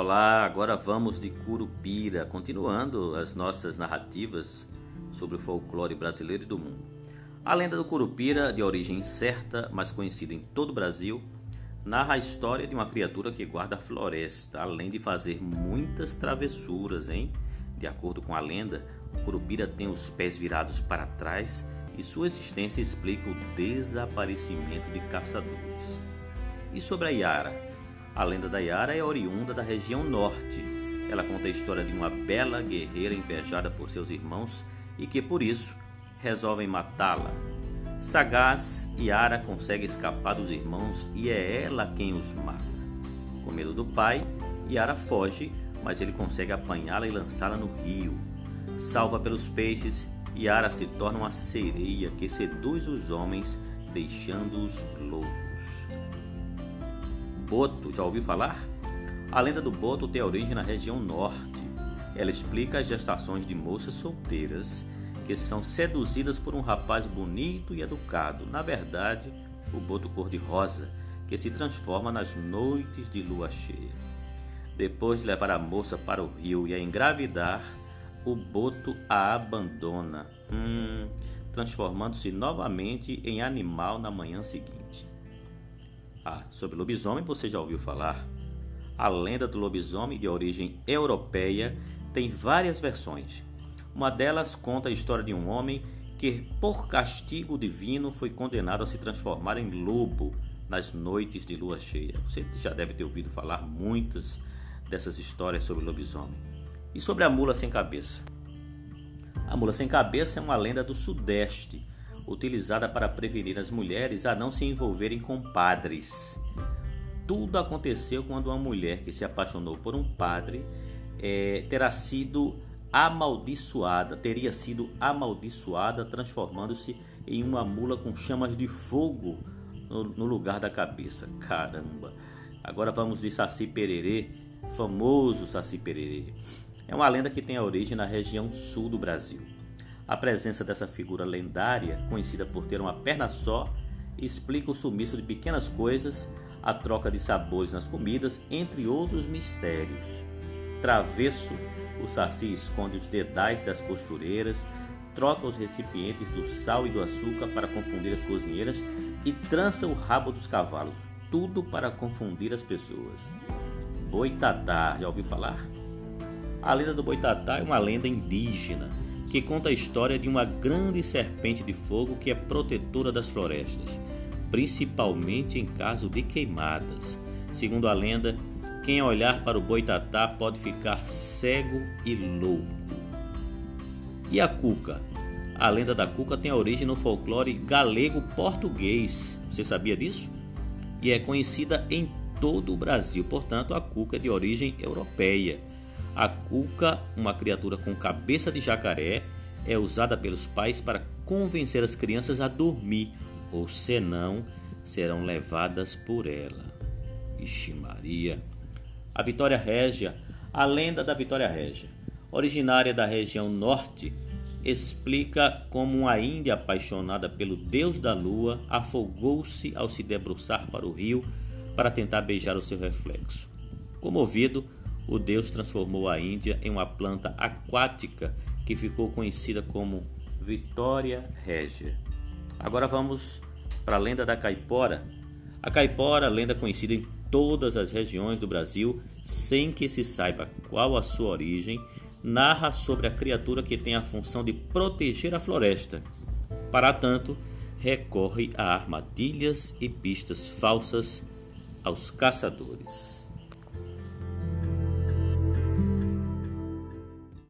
Olá, agora vamos de Curupira, continuando as nossas narrativas sobre o folclore brasileiro e do mundo. A lenda do Curupira, de origem incerta, mas conhecida em todo o Brasil, narra a história de uma criatura que guarda a floresta, além de fazer muitas travessuras, hein? De acordo com a lenda, o Curupira tem os pés virados para trás e sua existência explica o desaparecimento de caçadores. E sobre a Yara? A lenda da Yara é oriunda da região norte. Ela conta a história de uma bela guerreira invejada por seus irmãos e que por isso resolvem matá-la. Sagaz, Yara consegue escapar dos irmãos e é ela quem os mata. Com medo do pai, Yara foge, mas ele consegue apanhá-la e lançá-la no rio. Salva pelos peixes, Yara se torna uma sereia que seduz os homens, deixando-os loucos. Boto, já ouviu falar? A lenda do Boto tem origem na região norte. Ela explica as gestações de moças solteiras que são seduzidas por um rapaz bonito e educado. Na verdade, o Boto cor-de-rosa, que se transforma nas noites de lua cheia. Depois de levar a moça para o rio e a engravidar, o Boto a abandona, hum, transformando-se novamente em animal na manhã seguinte. Ah, sobre lobisomem você já ouviu falar? A lenda do lobisomem de origem europeia tem várias versões. Uma delas conta a história de um homem que, por castigo divino, foi condenado a se transformar em lobo nas noites de lua cheia. Você já deve ter ouvido falar muitas dessas histórias sobre lobisomem. E sobre a mula sem cabeça? A mula sem cabeça é uma lenda do Sudeste utilizada para prevenir as mulheres a não se envolverem com padres. Tudo aconteceu quando uma mulher que se apaixonou por um padre é, terá sido amaldiçoada, teria sido amaldiçoada, transformando-se em uma mula com chamas de fogo no, no, lugar da cabeça. Caramba! Agora vamos de Saci Pererê, famoso Saci Pererê. É uma lenda que tem a origem na região sul do Brasil. A presença dessa figura lendária, conhecida por ter uma perna só, explica o sumiço de pequenas coisas, a troca de sabores nas comidas, entre outros mistérios. Travesso, o saci esconde os dedais das costureiras, troca os recipientes do sal e do açúcar para confundir as cozinheiras e trança o rabo dos cavalos, tudo para confundir as pessoas. Boitatá, já ouviu falar? A lenda do Boitatá é uma lenda indígena que conta a história de uma grande serpente de fogo que é protetora das florestas, principalmente em caso de queimadas. Segundo a lenda, quem olhar para o boitatá pode ficar cego e louco. E a cuca? A lenda da cuca tem origem no folclore galego-português. Você sabia disso? E é conhecida em todo o Brasil, portanto, a cuca é de origem europeia. A cuca, uma criatura com cabeça de jacaré, é usada pelos pais para convencer as crianças a dormir, ou senão serão levadas por ela. Ixi Maria. A Vitória Régia, a lenda da Vitória Régia, originária da região norte, explica como uma índia apaixonada pelo deus da lua afogou-se ao se debruçar para o rio para tentar beijar o seu reflexo. Comovido, o deus transformou a Índia em uma planta aquática que ficou conhecida como Vitória Régia. Agora vamos para a lenda da caipora. A caipora, lenda conhecida em todas as regiões do Brasil, sem que se saiba qual a sua origem, narra sobre a criatura que tem a função de proteger a floresta. Para tanto, recorre a armadilhas e pistas falsas aos caçadores.